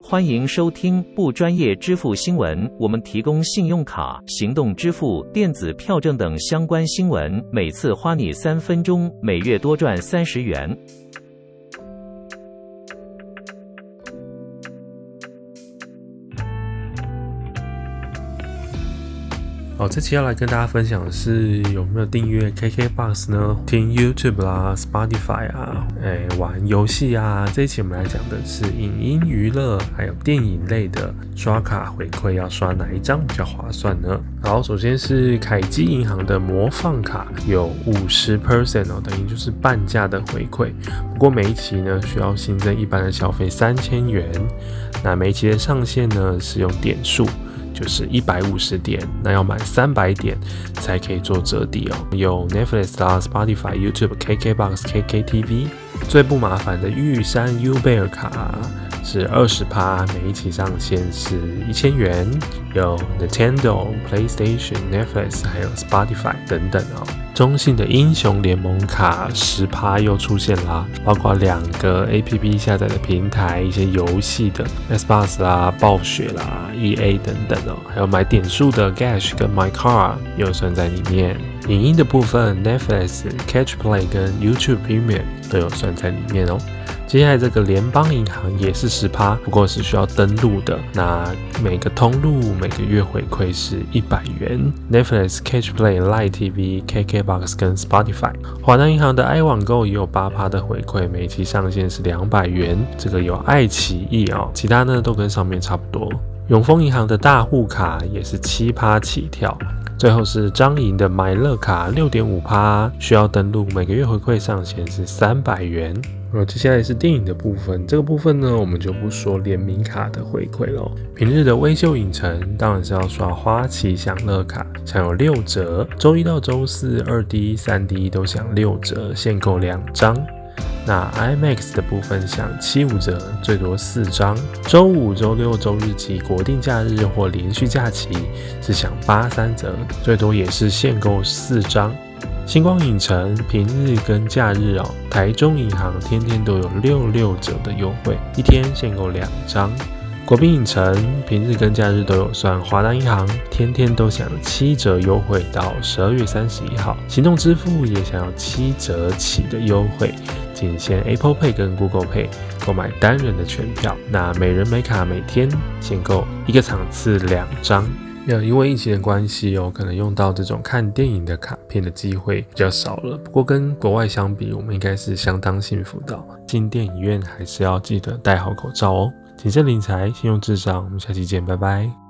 欢迎收听不专业支付新闻，我们提供信用卡、行动支付、电子票证等相关新闻，每次花你三分钟，每月多赚三十元。好，这期要来跟大家分享的是有没有订阅 KKBOX 呢？听 YouTube 啦、Spotify 啊，哎，玩游戏啊。这一期我们来讲的是影音娱乐还有电影类的刷卡回馈，要刷哪一张比较划算呢？好，首先是凯基银行的魔放卡，有五十 percent 哦，等于就是半价的回馈。不过每一期呢需要新增一般的消费三千元，那每一期的上限呢是用点数。就是一百五十点，那要满三百点才可以做折抵哦。有 Netflix 啦、Spotify、YouTube、KKBox、KKTV。最不麻烦的玉山 U 贝尔卡是二十趴，每一期上限是一千元。有 Nintendo、PlayStation、Netflix 还有 Spotify 等等哦。中信的英雄联盟卡十趴又出现啦，包括两个 A P P 下载的平台，一些游戏的 Xbox 啦、暴雪啦、E A 等等哦，还有买点数的 Gash 跟 My Car 又算在里面。影音的部分，Netflix、Catch Play 跟 YouTube Premium 都有算在里面哦。接下来这个联邦银行也是十趴，不过是需要登录的。那每个通路每个月回馈是一百元。Netflix、Catch Play、Live TV、KKBox 跟 Spotify。华南银行的 i 网购也有八趴的回馈，每期上限是两百元。这个有爱奇艺哦，其他呢都跟上面差不多。永丰银行的大户卡也是七趴起跳。最后是张银的买乐卡六点五趴，需要登录，每个月回馈上限是三百元。呃，接下来是电影的部分，这个部分呢，我们就不说联名卡的回馈了。平日的微秀影城当然是要刷花旗享乐卡，享有六折，周一到周四二 D、三 D 都享六折，限购两张。那 IMAX 的部分享七五折，最多四张。周五、周六、周日及国定假日或连续假期是享八三折，最多也是限购四张。星光影城平日跟假日哦，台中银行天天都有六六折的优惠，一天限购两张。国宾影城平日跟假日都有算，华南银行天天都享七折优惠到十二月三十一号，行动支付也享有七折起的优惠，仅限 Apple Pay 跟 Google Pay 购买单人的全票。那每人每卡每天限购一个场次两张。因为疫情的关系哦，可能用到这种看电影的卡片的机会比较少了。不过跟国外相比，我们应该是相当幸福的。进电影院还是要记得戴好口罩哦。谨慎理财，信用至上。我们下期见，拜拜。